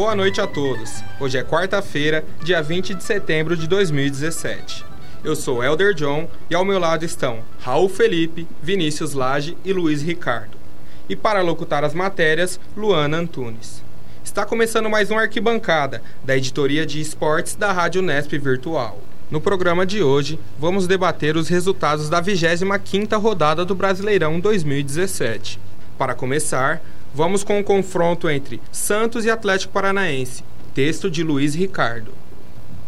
Boa noite a todos. Hoje é quarta-feira, dia 20 de setembro de 2017. Eu sou Elder John e ao meu lado estão Raul Felipe, Vinícius Lage e Luiz Ricardo. E para locutar as matérias, Luana Antunes. Está começando mais um Arquibancada, da editoria de esportes da Rádio Nesp Virtual. No programa de hoje, vamos debater os resultados da 25ª rodada do Brasileirão 2017. Para começar, vamos com o confronto entre Santos e Atlético Paranaense. Texto de Luiz Ricardo.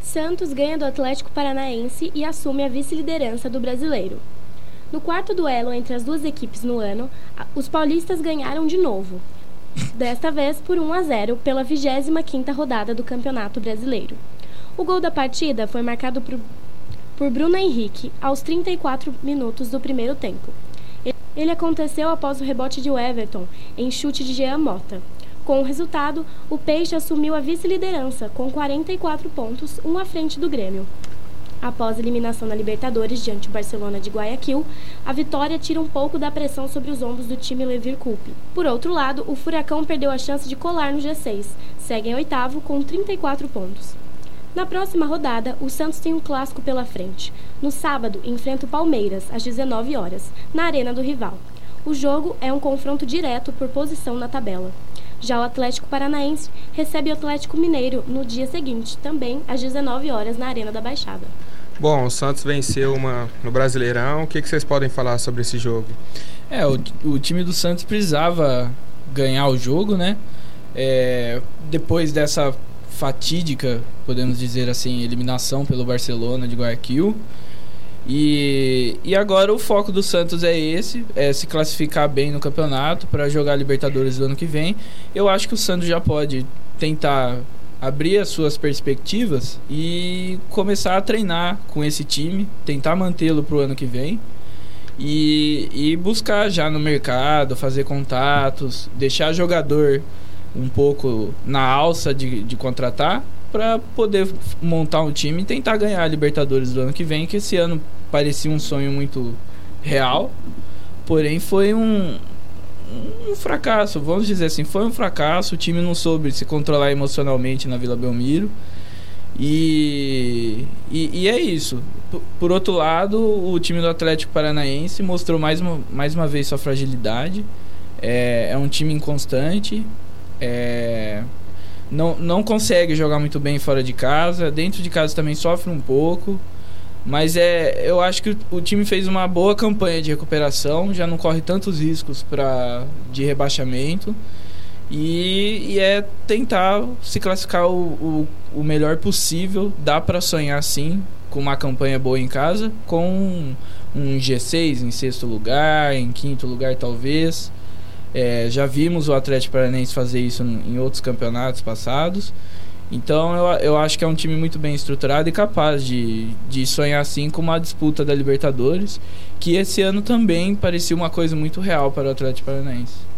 Santos ganha do Atlético Paranaense e assume a vice-liderança do Brasileiro. No quarto duelo entre as duas equipes no ano, os paulistas ganharam de novo, desta vez por 1 a 0 pela 25ª rodada do Campeonato Brasileiro. O gol da partida foi marcado por, por Bruno Henrique aos 34 minutos do primeiro tempo. Ele aconteceu após o rebote de Everton em chute de Jean Mota. Com o resultado, o Peixe assumiu a vice-liderança com 44 pontos, um à frente do Grêmio. Após a eliminação na Libertadores diante do Barcelona de Guayaquil, a vitória tira um pouco da pressão sobre os ombros do time Levir Coupe. Por outro lado, o Furacão perdeu a chance de colar no G6, segue em oitavo com 34 pontos. Na próxima rodada, o Santos tem um clássico pela frente. No sábado, enfrenta o Palmeiras, às 19 horas, na arena do rival. O jogo é um confronto direto por posição na tabela. Já o Atlético Paranaense recebe o Atlético Mineiro no dia seguinte, também às 19 horas, na Arena da Baixada. Bom, o Santos venceu uma no Brasileirão. O que, que vocês podem falar sobre esse jogo? É, o, o time do Santos precisava ganhar o jogo, né? É, depois dessa fatídica, podemos dizer assim, eliminação pelo Barcelona de Guayaquil. E, e agora o foco do Santos é esse, é se classificar bem no campeonato para jogar Libertadores do ano que vem. Eu acho que o Santos já pode tentar abrir as suas perspectivas e começar a treinar com esse time, tentar mantê-lo para o ano que vem e, e buscar já no mercado, fazer contatos, deixar jogador um pouco na alça de, de contratar para poder montar um time e tentar ganhar a Libertadores do ano que vem, que esse ano parecia um sonho muito real, porém foi um, um fracasso, vamos dizer assim, foi um fracasso. O time não soube se controlar emocionalmente na Vila Belmiro. E, e, e, é isso. Por outro lado, o time do Atlético Paranaense mostrou mais uma, mais uma vez sua fragilidade. É, é um time inconstante. É, não, não consegue jogar muito bem fora de casa. Dentro de casa também sofre um pouco. Mas é, eu acho que o, time fez uma boa campanha de recuperação, já não corre tantos riscos pra, de rebaixamento. E, e é tentar se classificar o, o, o melhor possível. Dá para sonhar sim com uma campanha boa em casa, com um G6 em sexto lugar, em quinto lugar talvez. É, já vimos o Atlético Paranaense fazer isso em outros campeonatos passados. Então eu, eu acho que é um time muito bem estruturado e capaz de, de sonhar assim com uma disputa da Libertadores, que esse ano também parecia uma coisa muito real para o Atlético Paranaense.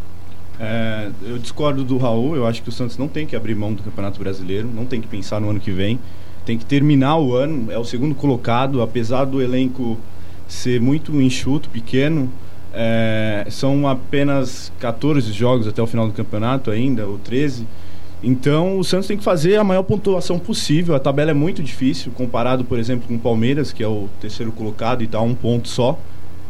É, eu discordo do Raul, eu acho que o Santos não tem que abrir mão do Campeonato Brasileiro, não tem que pensar no ano que vem, tem que terminar o ano, é o segundo colocado, apesar do elenco ser muito enxuto, pequeno, é, são apenas 14 jogos até o final do campeonato ainda, ou 13 então o Santos tem que fazer a maior pontuação possível. A tabela é muito difícil, comparado, por exemplo, com o Palmeiras, que é o terceiro colocado e está a um ponto só.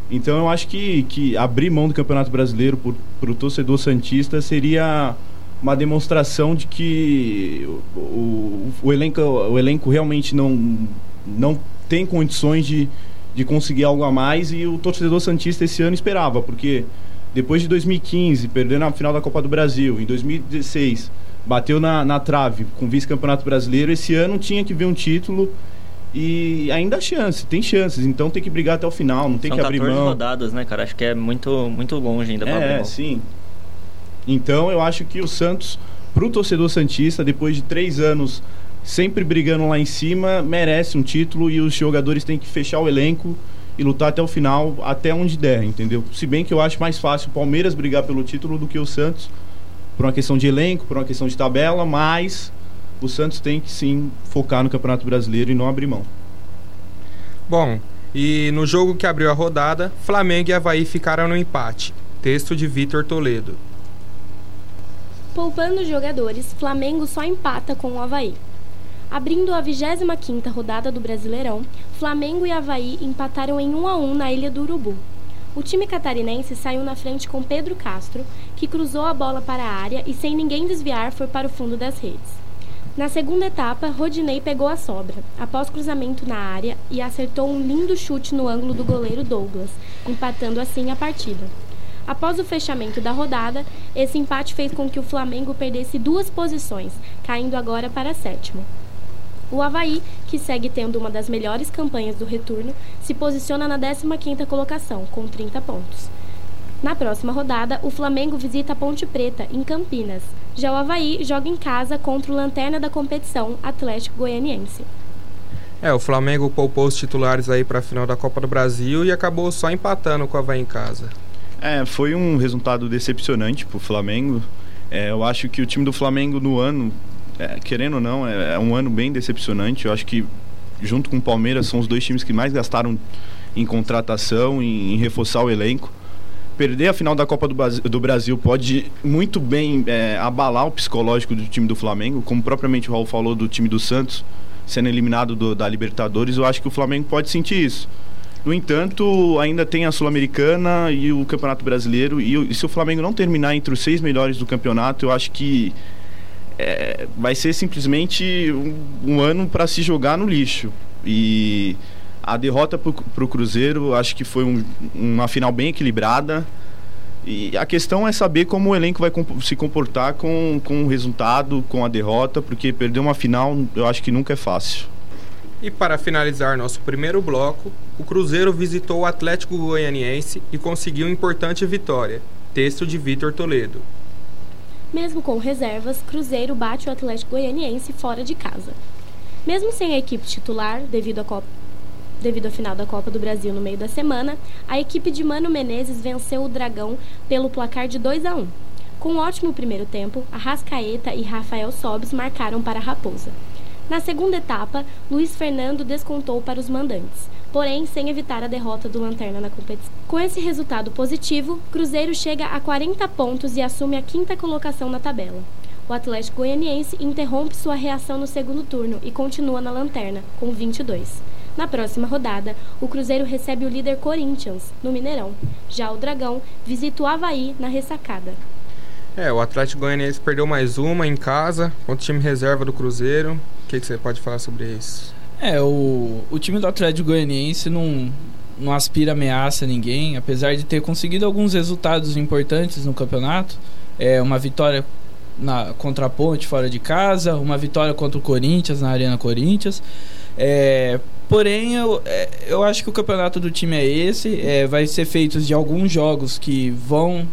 Então eu acho que, que abrir mão do Campeonato Brasileiro para o torcedor Santista seria uma demonstração de que o, o, o, elenco, o elenco realmente não, não tem condições de, de conseguir algo a mais e o torcedor Santista esse ano esperava, porque depois de 2015, perdendo a final da Copa do Brasil, em 2016 bateu na, na trave com vice-campeonato brasileiro. Esse ano tinha que ver um título e ainda há chance, tem chances. Então tem que brigar até o final, não tem São que abrir mão. rodadas, né, cara? Acho que é muito, muito longe ainda para é, mão. sim. Então eu acho que o Santos, pro torcedor Santista, depois de três anos sempre brigando lá em cima, merece um título e os jogadores têm que fechar o elenco e lutar até o final, até onde der, entendeu? Se bem que eu acho mais fácil o Palmeiras brigar pelo título do que o Santos, por uma questão de elenco, por uma questão de tabela, mas o Santos tem que sim focar no Campeonato Brasileiro e não abrir mão. Bom, e no jogo que abriu a rodada, Flamengo e Havaí ficaram no empate. Texto de Vitor Toledo. Poupando jogadores, Flamengo só empata com o Havaí. Abrindo a 25ª rodada do Brasileirão, Flamengo e Havaí empataram em 1 a 1 na Ilha do Urubu. O time catarinense saiu na frente com Pedro Castro, que cruzou a bola para a área e sem ninguém desviar foi para o fundo das redes. Na segunda etapa, Rodinei pegou a sobra, após cruzamento na área e acertou um lindo chute no ângulo do goleiro Douglas, empatando assim a partida. Após o fechamento da rodada, esse empate fez com que o Flamengo perdesse duas posições, caindo agora para sétimo. O Havaí, que segue tendo uma das melhores campanhas do retorno, se posiciona na 15ª colocação, com 30 pontos. Na próxima rodada, o Flamengo visita a Ponte Preta, em Campinas. Já o Havaí joga em casa contra o lanterna da competição, Atlético Goianiense. É, o Flamengo poupou os titulares aí para a final da Copa do Brasil e acabou só empatando com o Havaí em casa. É, foi um resultado decepcionante para o Flamengo. É, eu acho que o time do Flamengo no ano é, querendo ou não, é, é, um ano bem decepcionante. Eu acho que, junto com o Palmeiras, são os dois times que mais gastaram em contratação, em, em reforçar o elenco. Perder a final da Copa do, do Brasil pode muito bem é, abalar o psicológico do time do Flamengo, como propriamente o Raul falou do time do Santos sendo eliminado do, da Libertadores. Eu acho que o Flamengo pode sentir isso. No entanto, ainda tem a Sul-Americana e o Campeonato Brasileiro. E, e se o Flamengo não terminar entre os seis melhores do campeonato, eu acho que é, vai ser simplesmente um, um ano para se jogar no lixo. E a derrota para o Cruzeiro, acho que foi um, uma final bem equilibrada. E a questão é saber como o elenco vai se comportar com, com o resultado, com a derrota, porque perder uma final eu acho que nunca é fácil. E para finalizar nosso primeiro bloco, o Cruzeiro visitou o Atlético Goianiense e conseguiu importante vitória. Texto de Vitor Toledo. Mesmo com reservas, Cruzeiro bate o Atlético Goianiense fora de casa. Mesmo sem a equipe titular, devido à, Copa, devido à final da Copa do Brasil no meio da semana, a equipe de Mano Menezes venceu o Dragão pelo placar de 2 a 1. Com um ótimo primeiro tempo, Arrascaeta e Rafael Sobes marcaram para a Raposa. Na segunda etapa, Luiz Fernando descontou para os mandantes porém sem evitar a derrota do Lanterna na competição. Com esse resultado positivo, Cruzeiro chega a 40 pontos e assume a quinta colocação na tabela. O Atlético Goianiense interrompe sua reação no segundo turno e continua na lanterna, com 22. Na próxima rodada, o Cruzeiro recebe o líder Corinthians, no Mineirão. Já o Dragão visita o Havaí na ressacada. É, o Atlético Goianiense perdeu mais uma em casa contra o time reserva do Cruzeiro. O que, que você pode falar sobre isso? É, o, o time do Atlético Goianiense não, não aspira ameaça a ninguém, apesar de ter conseguido alguns resultados importantes no campeonato. É, uma vitória na, contra a Ponte fora de casa, uma vitória contra o Corinthians na Arena Corinthians. É, porém, eu, é, eu acho que o campeonato do time é esse. É, vai ser feito de alguns jogos que vão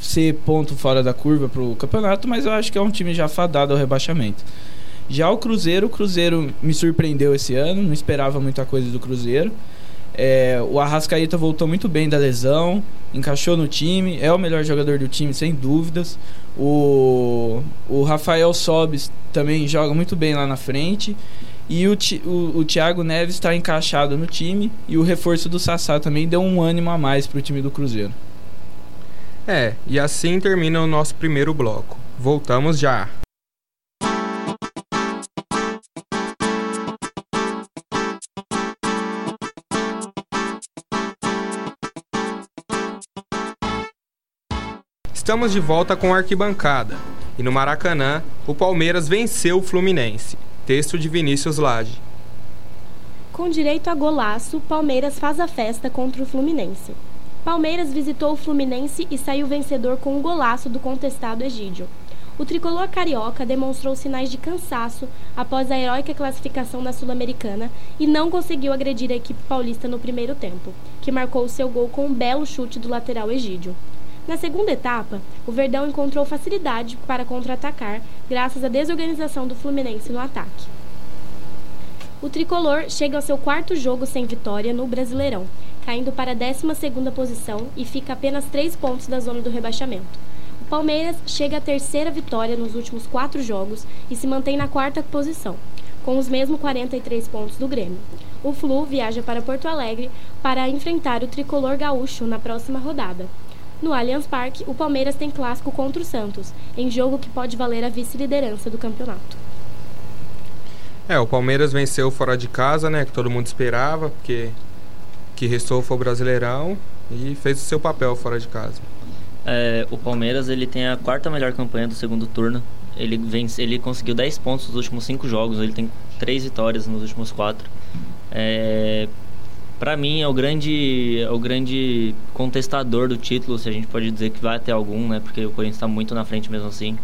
ser ponto fora da curva para o campeonato, mas eu acho que é um time já fadado ao rebaixamento. Já o Cruzeiro, o Cruzeiro me surpreendeu esse ano, não esperava muita coisa do Cruzeiro. É, o Arrascaeta voltou muito bem da lesão, encaixou no time, é o melhor jogador do time, sem dúvidas. O, o Rafael Sobes também joga muito bem lá na frente. E o, o, o Thiago Neves está encaixado no time. E o reforço do Sassá também deu um ânimo a mais para o time do Cruzeiro. É, e assim termina o nosso primeiro bloco. Voltamos já. Estamos de volta com a arquibancada. E no Maracanã, o Palmeiras venceu o Fluminense. Texto de Vinícius Lage. Com direito a golaço, Palmeiras faz a festa contra o Fluminense. Palmeiras visitou o Fluminense e saiu vencedor com um golaço do contestado Egídio. O tricolor carioca demonstrou sinais de cansaço após a heróica classificação da Sul-Americana e não conseguiu agredir a equipe paulista no primeiro tempo, que marcou seu gol com um belo chute do lateral Egídio. Na segunda etapa, o Verdão encontrou facilidade para contra-atacar, graças à desorganização do Fluminense no ataque. O tricolor chega ao seu quarto jogo sem vitória no Brasileirão, caindo para a 12ª posição e fica apenas três pontos da zona do rebaixamento. O Palmeiras chega à terceira vitória nos últimos quatro jogos e se mantém na quarta posição, com os mesmos 43 pontos do Grêmio. O Flu viaja para Porto Alegre para enfrentar o tricolor gaúcho na próxima rodada. No Allianz Parque, o Palmeiras tem clássico contra o Santos, em jogo que pode valer a vice-liderança do campeonato. É, o Palmeiras venceu fora de casa, né? Que todo mundo esperava, porque que restou foi o Brasileirão e fez o seu papel fora de casa. É, o Palmeiras ele tem a quarta melhor campanha do segundo turno. Ele, vence, ele conseguiu 10 pontos nos últimos 5 jogos, ele tem 3 vitórias nos últimos 4. É, para mim é o grande é o grande contestador do título, se a gente pode dizer que vai ter algum, né? Porque o Corinthians está muito na frente mesmo assim.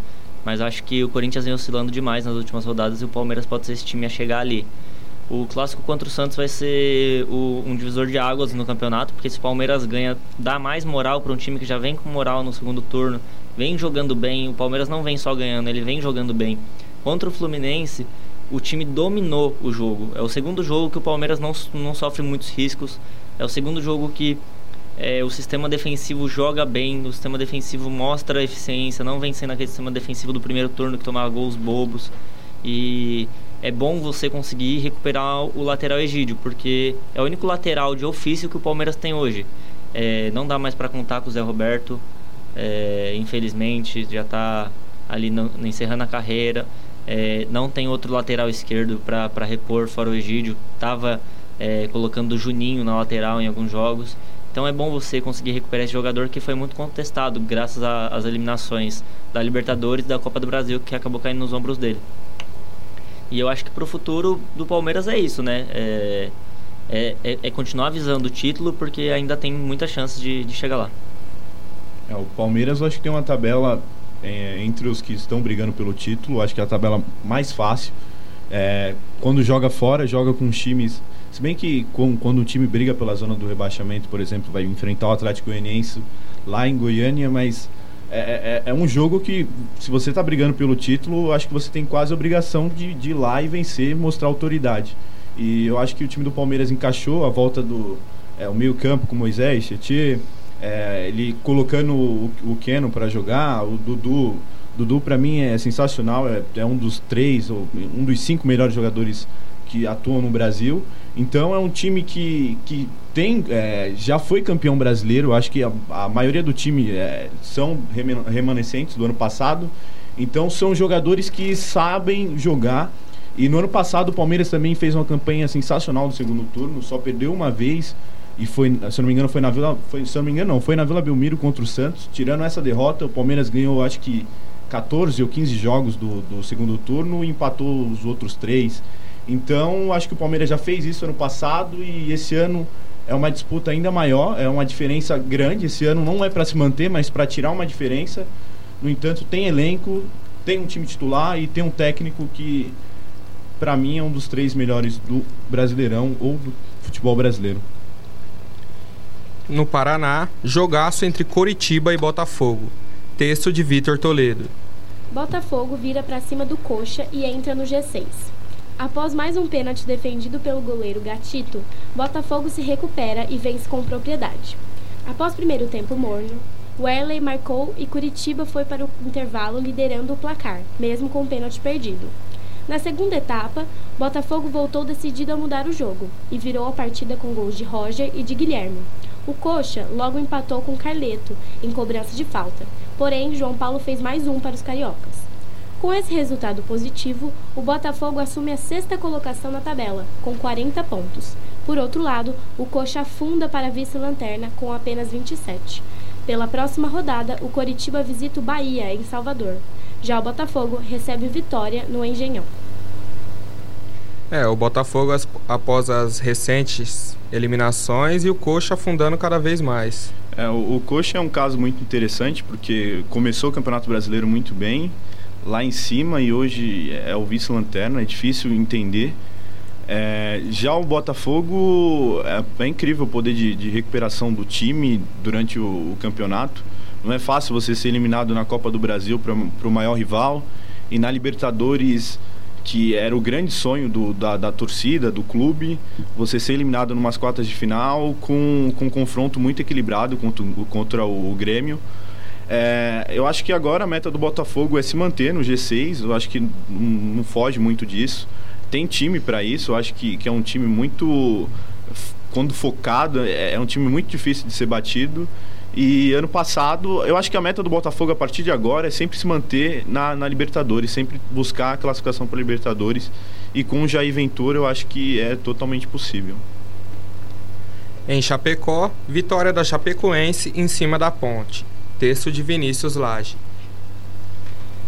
Mas acho que o Corinthians vem oscilando demais nas últimas rodadas e o Palmeiras pode ser esse time a chegar ali. O clássico contra o Santos vai ser o, um divisor de águas no campeonato, porque se o Palmeiras ganha, dá mais moral para um time que já vem com moral no segundo turno, vem jogando bem. O Palmeiras não vem só ganhando, ele vem jogando bem. Contra o Fluminense, o time dominou o jogo. É o segundo jogo que o Palmeiras não, não sofre muitos riscos. É o segundo jogo que é, o sistema defensivo joga bem, o sistema defensivo mostra eficiência, não vem sendo aquele sistema defensivo do primeiro turno que tomava gols bobos. E é bom você conseguir recuperar o lateral Egídio, porque é o único lateral de ofício que o Palmeiras tem hoje. É, não dá mais para contar com o Zé Roberto, é, infelizmente, já está ali no, encerrando a carreira. É, não tem outro lateral esquerdo para repor fora o Egídio. Tava é, colocando o Juninho na lateral em alguns jogos. Então é bom você conseguir recuperar esse jogador que foi muito contestado graças às eliminações da Libertadores e da Copa do Brasil que acabou caindo nos ombros dele. E eu acho que para o futuro do Palmeiras é isso, né? É, é, é, é, continuar visando o título porque ainda tem muita chance de, de chegar lá. É, o Palmeiras eu acho que tem uma tabela é, entre os que estão brigando pelo título, acho que é a tabela mais fácil. É, quando joga fora, joga com times. Se bem que com, quando o time briga pela zona do rebaixamento, por exemplo, vai enfrentar o Atlético Goianiense lá em Goiânia, mas é, é, é um jogo que, se você está brigando pelo título, acho que você tem quase a obrigação de, de ir lá e vencer, mostrar autoridade. E eu acho que o time do Palmeiras encaixou a volta do é, o meio campo com Moisés, Tietê, é, ele colocando o, o Keno para jogar, o Dudu. Dudu para mim é sensacional, é, é, um dos três ou um dos cinco melhores jogadores que atuam no Brasil. Então é um time que, que tem é, já foi campeão brasileiro. Acho que a, a maioria do time é, são remanescentes do ano passado. Então são jogadores que sabem jogar. E no ano passado o Palmeiras também fez uma campanha sensacional no segundo turno, só perdeu uma vez e foi, se eu não me engano, foi na Vila, foi, se eu não me engano, não, foi na Vila Belmiro contra o Santos. Tirando essa derrota, o Palmeiras ganhou, acho que 14 ou 15 jogos do, do segundo turno e empatou os outros três. Então, acho que o Palmeiras já fez isso ano passado e esse ano é uma disputa ainda maior, é uma diferença grande. Esse ano não é para se manter, mas para tirar uma diferença. No entanto, tem elenco, tem um time titular e tem um técnico que, para mim, é um dos três melhores do Brasileirão ou do futebol brasileiro no Paraná, jogaço entre Coritiba e Botafogo. Texto de Vitor Toledo. Botafogo vira para cima do Coxa e entra no G6. Após mais um pênalti defendido pelo goleiro Gatito, Botafogo se recupera e vence com propriedade. Após primeiro tempo morno, Werley marcou e Curitiba foi para o intervalo liderando o placar, mesmo com o pênalti perdido. Na segunda etapa, Botafogo voltou decidido a mudar o jogo e virou a partida com gols de Roger e de Guilherme. O Coxa logo empatou com Carleto em cobrança de falta, porém João Paulo fez mais um para os cariocas. Com esse resultado positivo, o Botafogo assume a sexta colocação na tabela, com 40 pontos. Por outro lado, o Coxa afunda para a vice-lanterna com apenas 27. Pela próxima rodada, o Coritiba visita o Bahia, em Salvador. Já o Botafogo recebe Vitória no Engenhão. É, o Botafogo após as recentes eliminações e o Coxa afundando cada vez mais. É, o, o Coxa é um caso muito interessante porque começou o Campeonato Brasileiro muito bem, lá em cima e hoje é o vice-lanterna, é difícil entender. É, já o Botafogo é, é incrível o poder de, de, recuperação do time durante o, o, campeonato. Não é fácil você ser eliminado na Copa do Brasil para o maior rival e na Libertadores que era o grande sonho do, da, da, torcida, do clube, você ser eliminado numas quartas de final com, com um confronto muito equilibrado contra, contra o, o Grêmio. É, eu acho que agora a meta do Botafogo é se manter no G6, eu acho que não, não foge muito disso. Tem time para isso, eu acho que, que é um time muito. Quando focado, é, é um time muito difícil de ser batido. E ano passado, eu acho que a meta do Botafogo a partir de agora é sempre se manter na, na Libertadores, sempre buscar a classificação para Libertadores. E com o Jair Ventura, eu acho que é totalmente possível. Em Chapecó, vitória da Chapecoense em cima da ponte. Texto de Vinícius Lage.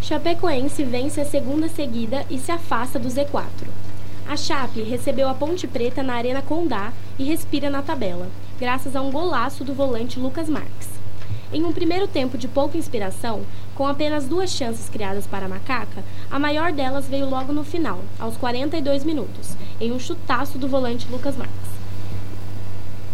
Chapecoense vence a segunda seguida e se afasta do Z4. A Chape recebeu a Ponte Preta na Arena Condá e respira na tabela, graças a um golaço do volante Lucas Marques. Em um primeiro tempo de pouca inspiração, com apenas duas chances criadas para a Macaca, a maior delas veio logo no final, aos 42 minutos, em um chutaço do volante Lucas Marques.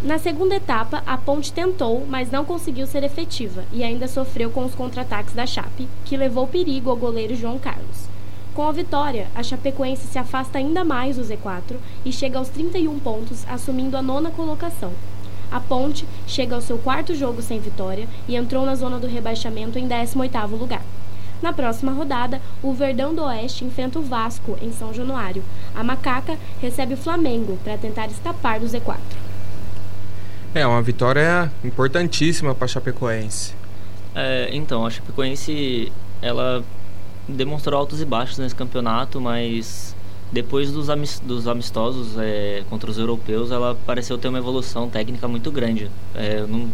Na segunda etapa, a Ponte tentou, mas não conseguiu ser efetiva e ainda sofreu com os contra-ataques da Chape, que levou perigo ao goleiro João Carlos. Com a vitória, a Chapecoense se afasta ainda mais do Z4 e chega aos 31 pontos, assumindo a nona colocação. A Ponte chega ao seu quarto jogo sem vitória e entrou na zona do rebaixamento em 18º lugar. Na próxima rodada, o Verdão do Oeste enfrenta o Vasco em São Januário. A Macaca recebe o Flamengo para tentar escapar do Z4. É uma vitória importantíssima para a Chapecoense. É, então, a Chapecoense ela demonstrou altos e baixos nesse campeonato, mas depois dos, dos amistosos é, contra os europeus, ela pareceu ter uma evolução técnica muito grande. É, não,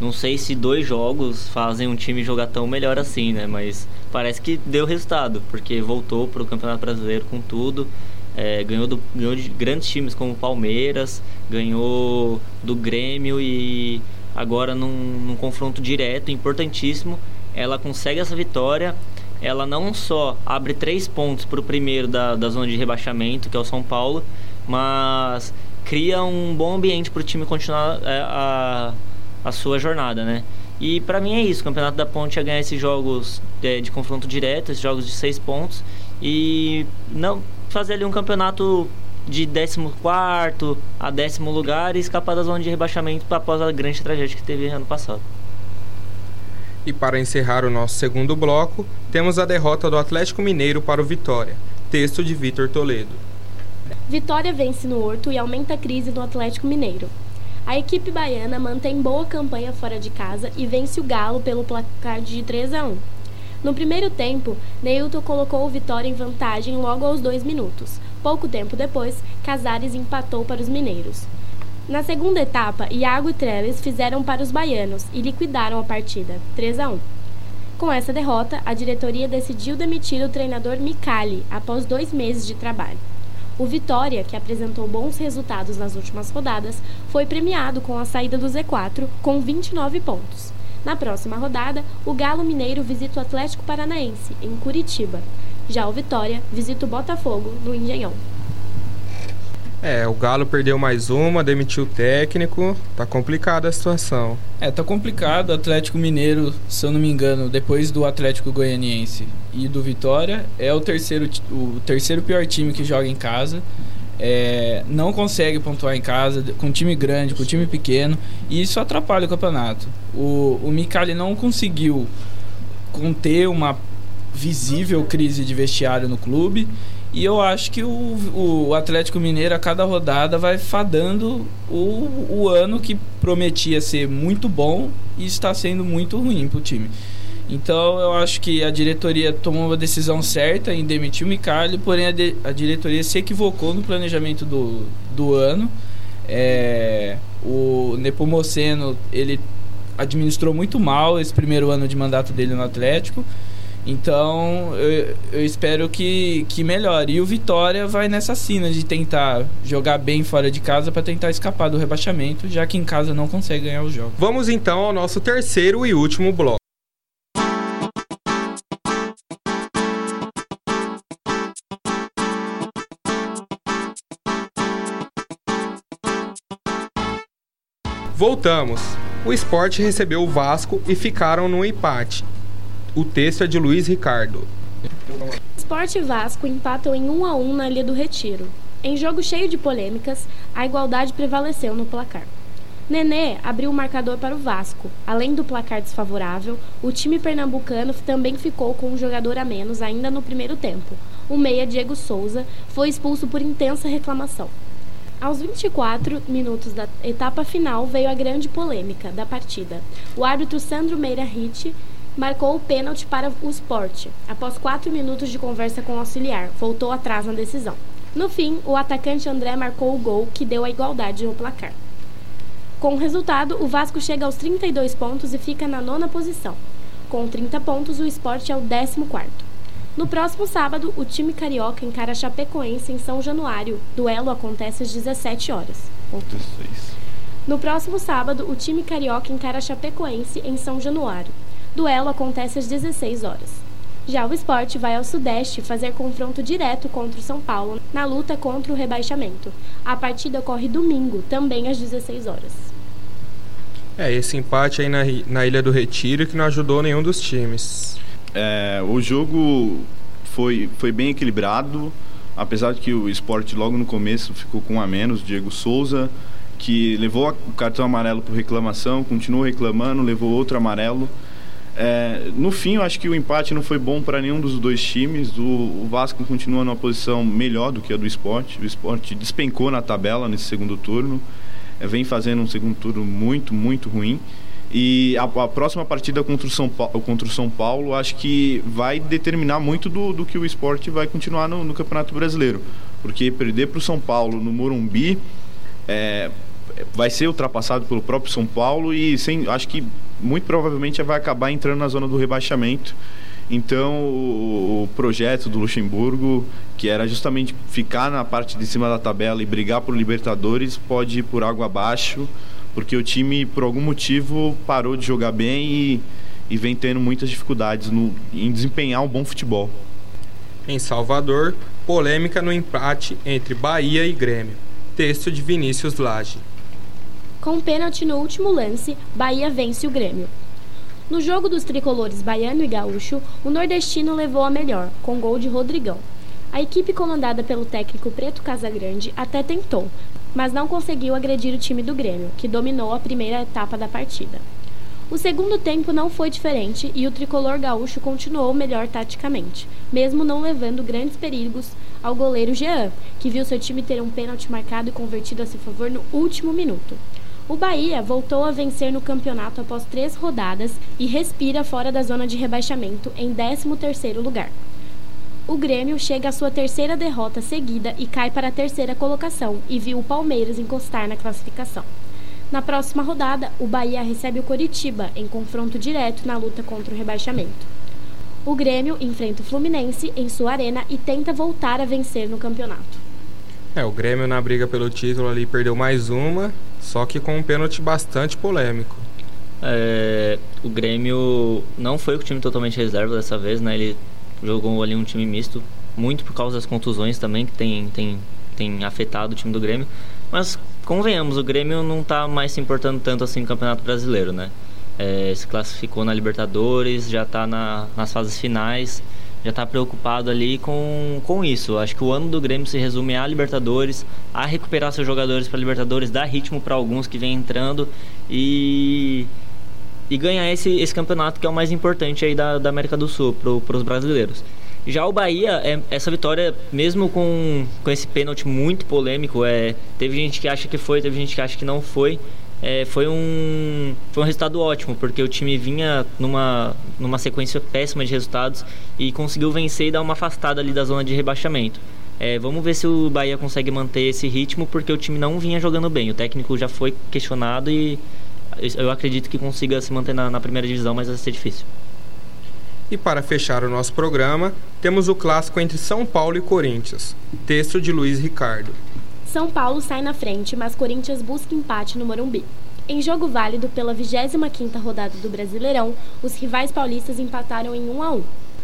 não sei se dois jogos fazem um time jogar tão melhor assim, né? Mas parece que deu resultado, porque voltou para o Campeonato Brasileiro com tudo. É, ganhou, do, ganhou de grandes times como Palmeiras, ganhou do Grêmio e agora num, num confronto direto, importantíssimo, ela consegue essa vitória. Ela não só abre três pontos para o primeiro da, da zona de rebaixamento, que é o São Paulo, mas cria um bom ambiente para o time continuar é, a, a sua jornada, né? E para mim é isso, o Campeonato da Ponte é ganhar esses jogos de, de confronto direto, esses jogos de seis pontos e não fazer ali um campeonato de 14 a décimo lugar e escapar da zona de rebaixamento após a grande tragédia que teve ano passado. E para encerrar o nosso segundo bloco, temos a derrota do Atlético Mineiro para o Vitória. Texto de Vitor Toledo. Vitória vence no Horto e aumenta a crise no Atlético Mineiro. A equipe baiana mantém boa campanha fora de casa e vence o Galo pelo placar de 3 a 1. No primeiro tempo, Neilton colocou o Vitória em vantagem logo aos dois minutos. Pouco tempo depois, Casares empatou para os mineiros. Na segunda etapa, Iago e Trellis fizeram para os baianos e liquidaram a partida, 3 a 1. Com essa derrota, a diretoria decidiu demitir o treinador Micali após dois meses de trabalho. O Vitória, que apresentou bons resultados nas últimas rodadas, foi premiado com a saída do Z4 com 29 pontos. Na próxima rodada, o Galo Mineiro visita o Atlético Paranaense, em Curitiba. Já o Vitória visita o Botafogo, no Engenhão. É, o Galo perdeu mais uma, demitiu o técnico, tá complicada a situação. É, tá complicado. O Atlético Mineiro, se eu não me engano, depois do Atlético Goianiense e do Vitória, é o terceiro, o terceiro pior time que joga em casa é, não consegue pontuar em casa, com time grande, com time pequeno, e isso atrapalha o campeonato. O, o Mikali não conseguiu conter uma visível crise de vestiário no clube, e eu acho que o, o Atlético Mineiro, a cada rodada, vai fadando o, o ano que prometia ser muito bom e está sendo muito ruim para o time. Então eu acho que a diretoria tomou a decisão certa em demitir o Micali, porém a, de, a diretoria se equivocou no planejamento do, do ano. É, o Nepomuceno ele administrou muito mal esse primeiro ano de mandato dele no Atlético. Então eu, eu, espero que, que melhore. E o Vitória vai nessa cena de tentar jogar bem fora de casa para tentar escapar do rebaixamento, já que em casa não consegue ganhar os jogos. Vamos então ao nosso terceiro e último bloco. Voltamos. O esporte recebeu o Vasco e ficaram no empate. O texto é de Luiz Ricardo. Esporte e Vasco empatam em 1 a 1 na Ilha do Retiro. Em jogo cheio de polêmicas, a igualdade prevaleceu no placar. Nenê abriu o marcador para o Vasco. Além do placar desfavorável, o time pernambucano também ficou com um jogador a menos ainda no primeiro tempo. O meia Diego Souza foi expulso por intensa reclamação. Aos 24 minutos da etapa final veio a grande polêmica da partida. O árbitro Sandro Meira Ricci marcou o pênalti para o esporte. Após quatro minutos de conversa com o auxiliar, voltou atrás na decisão. No fim, o atacante André marcou o gol que deu a igualdade no placar. Com o resultado, o Vasco chega aos 32 pontos e fica na nona posição. Com 30 pontos, o esporte é o 14 quarto. No próximo sábado, o time carioca encara a Chapecoense em São Januário. Duelo acontece às 17 horas. No próximo sábado, o time carioca encara a Chapecoense em São Januário. Duelo acontece às 16 horas. Já o esporte vai ao Sudeste fazer confronto direto contra o São Paulo na luta contra o rebaixamento. A partida ocorre domingo, também às 16 horas. É, esse empate aí na, na Ilha do Retiro que não ajudou nenhum dos times. É, o jogo foi, foi bem equilibrado, apesar de que o esporte logo no começo ficou com um a menos, Diego Souza, que levou o cartão amarelo por reclamação, continuou reclamando, levou outro amarelo. É, no fim, eu acho que o empate não foi bom para nenhum dos dois times. O, o, Vasco continua numa posição melhor do que a do esporte. O esporte despencou na tabela nesse segundo turno, é, vem fazendo um segundo turno muito, muito ruim. E a, a, próxima partida contra o, São Paulo, contra o São Paulo acho que vai determinar muito do, do que o esporte vai continuar no, no Campeonato Brasileiro. Porque perder para o São Paulo no Morumbi é, vai ser ultrapassado pelo próprio São Paulo e sem, acho que muito provavelmente vai acabar entrando na zona do rebaixamento. Então, o, projeto do Luxemburgo, que era justamente ficar na parte de cima da tabela e brigar por Libertadores, pode ir por água abaixo porque o time, por algum motivo, parou de jogar bem e, e vem tendo muitas dificuldades no, em desempenhar um bom futebol. Em Salvador, polêmica no empate entre Bahia e Grêmio. Texto de Vinícius Lage. Com pênalti no último lance, Bahia vence o Grêmio. No jogo dos tricolores baiano e gaúcho, o nordestino levou a melhor, com gol de Rodrigão. A equipe comandada pelo técnico Preto Casagrande até tentou, mas não conseguiu agredir o time do Grêmio, que dominou a primeira etapa da partida. O segundo tempo não foi diferente e o tricolor gaúcho continuou melhor taticamente, mesmo não levando grandes perigos ao goleiro Jean, que viu seu time ter um pênalti marcado e convertido a seu favor no último minuto. O Bahia voltou a vencer no campeonato após três rodadas e respira fora da zona de rebaixamento em 13º lugar o Grêmio chega à sua terceira derrota seguida e cai para a terceira colocação e viu o Palmeiras encostar na classificação. Na próxima rodada, o Bahia recebe o Coritiba em confronto direto na luta contra o rebaixamento. O Grêmio enfrenta o Fluminense em sua arena e tenta voltar a vencer no campeonato. É, o Grêmio na briga pelo título ali perdeu mais uma, só que com um pênalti bastante polêmico. É, o Grêmio não foi com o time totalmente reserva dessa vez, né? Ele jogou ali um time misto, muito por causa das contusões também, que tem, tem, tem afetado o time do Grêmio. Mas, convenhamos, o Grêmio não está mais se importando tanto assim no Campeonato Brasileiro, né? É, se classificou na Libertadores, já está na, nas fases finais, já está preocupado ali com, com isso. Acho que o ano do Grêmio se resume a Libertadores, a recuperar seus jogadores para Libertadores, dar ritmo para alguns que vêm entrando e e ganhar esse, esse campeonato que é o mais importante aí da, da América do Sul para os brasileiros. Já o Bahia, é, essa vitória, mesmo com, com esse pênalti muito polêmico, é, teve gente que acha que foi, teve gente que acha que não foi. É, foi, um, foi um resultado ótimo, porque o time vinha numa, numa sequência péssima de resultados e conseguiu vencer e dar uma afastada ali da zona de rebaixamento. É, vamos ver se o Bahia consegue manter esse ritmo, porque o time não vinha jogando bem. O técnico já foi questionado e eu acredito que consiga se manter na, na primeira divisão, mas vai ser difícil. E para fechar o nosso programa, temos o clássico entre São Paulo e Corinthians. Texto de Luiz Ricardo. São Paulo sai na frente, mas Corinthians busca empate no Morumbi. Em jogo válido pela 25ª rodada do Brasileirão, os rivais paulistas empataram em 1 a 1.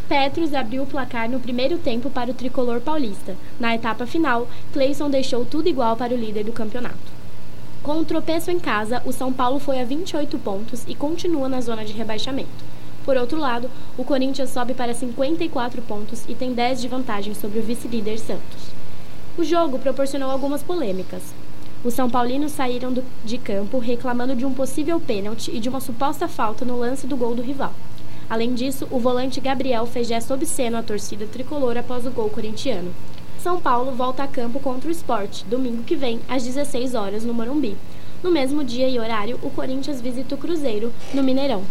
Petros abriu o placar no primeiro tempo para o tricolor paulista. Na etapa final, Cleison deixou tudo igual para o líder do campeonato. Com o um tropeço em casa, o São Paulo foi a 28 pontos e continua na zona de rebaixamento. Por outro lado, o Corinthians sobe para 54 pontos e tem 10 de vantagem sobre o vice-líder Santos. O jogo proporcionou algumas polêmicas. Os São Paulinos saíram do, de campo reclamando de um possível pênalti e de uma suposta falta no lance do gol do rival. Além disso, o volante Gabriel fez gesto obsceno à torcida tricolor após o gol corintiano. São Paulo volta a campo contra o esporte, domingo que vem, às 16 horas, no Morumbi. No mesmo dia e horário, o Corinthians visita o Cruzeiro, no Mineirão.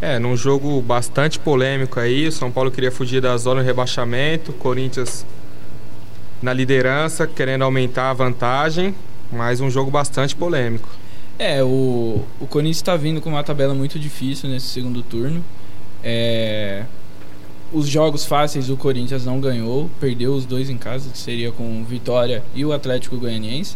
É, num jogo bastante polêmico aí, o São Paulo queria fugir da zona de rebaixamento, o Corinthians na liderança, querendo aumentar a vantagem, mas um jogo bastante polêmico. É, o, o Corinthians está vindo com uma tabela muito difícil nesse segundo turno. É, os jogos fáceis o Corinthians não ganhou, perdeu os dois em casa, que seria com o Vitória e o Atlético Goianiense.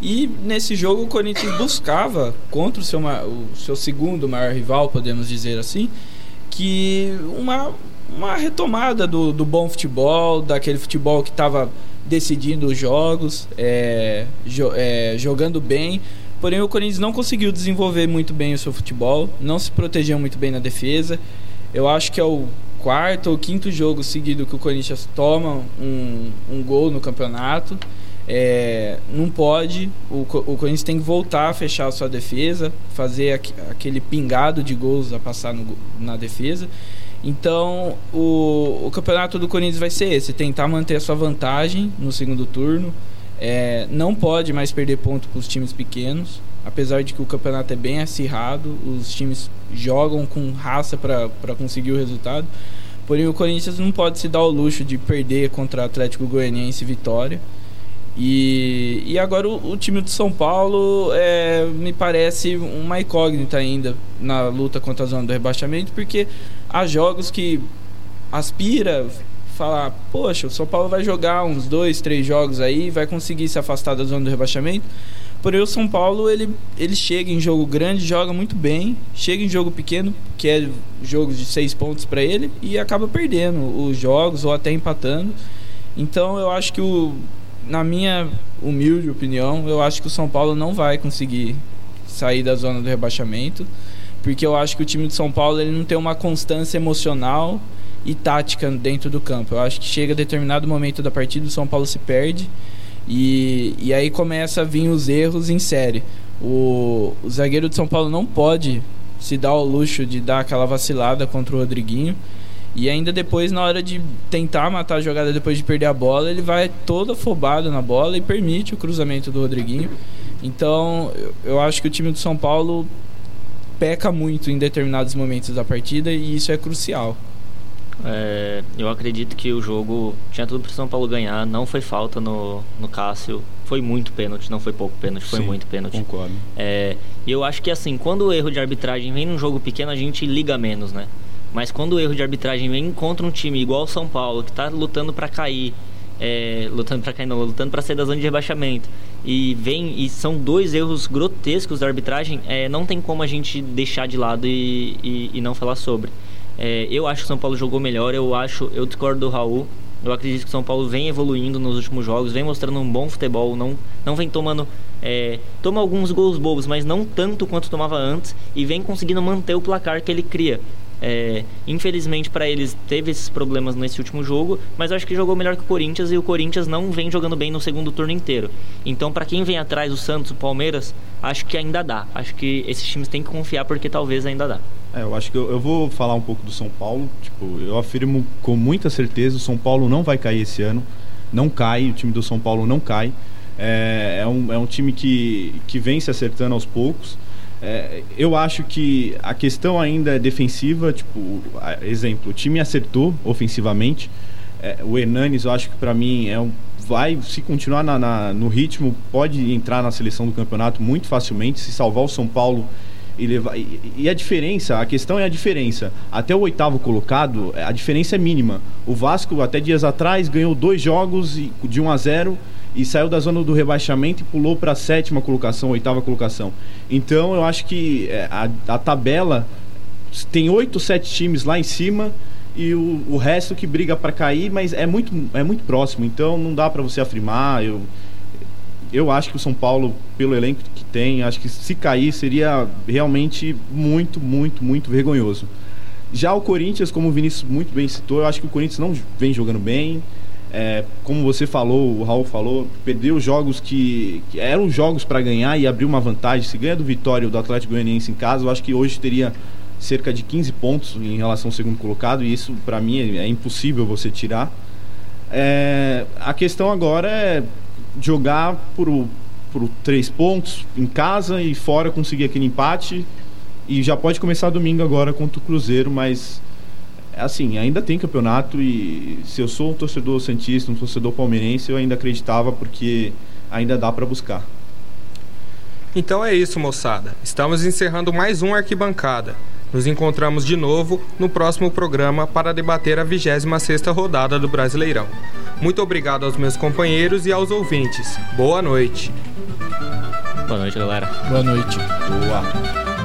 E nesse jogo o Corinthians buscava contra o seu, o seu segundo maior rival, podemos dizer assim, que uma, uma retomada do, do bom futebol, daquele futebol que estava decidindo os jogos, é, jo, é, jogando bem. Porém, o Corinthians não conseguiu desenvolver muito bem o seu futebol, não se protegeu muito bem na defesa. Eu acho que é o quarto ou quinto jogo seguido que o Corinthians toma um, um gol no campeonato. É, não pode, o, o Corinthians tem que voltar a fechar a sua defesa, fazer aqu, aquele pingado de gols a passar no, na defesa. Então, o, o campeonato do Corinthians vai ser esse: tentar manter a sua vantagem no segundo turno. É, não pode mais perder ponto para os times pequenos, apesar de que o campeonato é bem acirrado, os times jogam com raça para conseguir o resultado. Porém, o Corinthians não pode se dar o luxo de perder contra o Atlético Goianiense Vitória. E, e agora o, o, time de São Paulo é, me parece uma incógnita ainda na luta contra a zona do rebaixamento, porque há jogos que aspira falar, poxa, o São Paulo vai jogar uns dois, três jogos aí, vai conseguir se afastar da zona do rebaixamento. Porém, o São Paulo ele, ele chega em jogo grande, joga muito bem, chega em jogo pequeno, que é jogos de seis pontos para ele, e acaba perdendo os jogos ou até empatando. Então, eu acho que o na minha humilde opinião, eu acho que o São Paulo não vai conseguir sair da zona do rebaixamento, porque eu acho que o time de São Paulo ele não tem uma constância emocional e tática dentro do campo. Eu acho que chega a determinado momento da partida, o São Paulo se perde e, e aí começa a vir os erros em série. O, o zagueiro de São Paulo não pode se dar o luxo de dar aquela vacilada contra o Rodriguinho. E ainda depois, na hora de tentar matar a jogada depois de perder a bola, ele vai todo afobado na bola e permite o cruzamento do Rodriguinho. Então, eu acho que o time do São Paulo peca muito em determinados momentos da partida e isso é crucial. É, eu acredito que o jogo tinha tudo para o São Paulo ganhar, não foi falta no, no Cássio, foi muito pênalti, não foi pouco pênalti, foi Sim, muito pênalti. Concordo. É, e eu acho que assim, quando o erro de arbitragem vem num jogo pequeno, a gente liga menos, né? Mas quando o erro de arbitragem vem contra um time igual o São Paulo, que está lutando para cair, é, lutando para cair não, lutando para sair da zona de rebaixamento, e vem e são dois erros grotescos da arbitragem, é, não tem como a gente deixar de lado e, e, e não falar sobre. É, eu acho que o São Paulo jogou melhor, eu acho, eu discordo do Raul. Eu acredito que o São Paulo vem evoluindo nos últimos jogos, vem mostrando um bom futebol, não, não vem tomando. É, toma alguns gols bobos, mas não tanto quanto tomava antes, e vem conseguindo manter o placar que ele cria. É, infelizmente para eles teve esses problemas nesse último jogo, mas eu acho que jogou melhor que o Corinthians e o Corinthians não vem jogando bem no segundo turno inteiro. Então, para quem vem atrás, o Santos, o Palmeiras, acho que ainda dá. Acho que esses times têm que confiar porque talvez ainda dá. É, eu acho que eu, eu, vou falar um pouco do São Paulo. Tipo, eu afirmo com muita certeza: o São Paulo não vai cair esse ano. Não cai, o time do São Paulo não cai. É, é, um, é um time que, que vem se acertando aos poucos. É, eu acho que a questão ainda é defensiva. Tipo, exemplo, o time acertou ofensivamente. É, o Hernanes, eu acho que para mim é um, vai, se continuar na, na, no ritmo, pode entrar na seleção do campeonato muito facilmente. Se salvar o São Paulo e levar. E, e, a diferença, a questão é a diferença. Até o oitavo colocado, a diferença é mínima. O Vasco, até dias atrás, ganhou dois jogos de 1 a 0 e saiu da zona do rebaixamento e pulou para a sétima colocação, oitava colocação. Então eu acho que é, a, a tabela tem oito, sete times lá em cima e o, o resto que briga para cair, mas é muito, é muito próximo, então não dá para você afirmar. Eu, eu acho que o São Paulo, pelo elenco que tem, acho que se cair seria realmente muito, muito, muito vergonhoso. Já o Corinthians, como o Vinícius muito bem citou, eu acho que o Corinthians não vem jogando bem. É, como você falou, o Raul falou, perdeu jogos que, que eram jogos para ganhar e abrir uma vantagem. Se ganha do Vitória ou do Atlético Goianiense em casa, eu acho que hoje teria cerca de 15 pontos em relação ao segundo colocado e isso para mim é, é, impossível você tirar. É, a questão agora é jogar por, por três pontos em casa e fora conseguir aquele empate. E já pode começar domingo agora contra o Cruzeiro, mas assim, ainda tem campeonato e se eu sou um torcedor santista, um torcedor palmeirense, eu ainda acreditava porque ainda dá para buscar. Então é isso, moçada. Estamos encerrando mais um Arquibancada. Nos encontramos de novo no próximo programa para debater a 26ª rodada do Brasileirão. Muito obrigado aos meus companheiros e aos ouvintes. Boa noite. Boa noite, galera. Boa noite. Boa.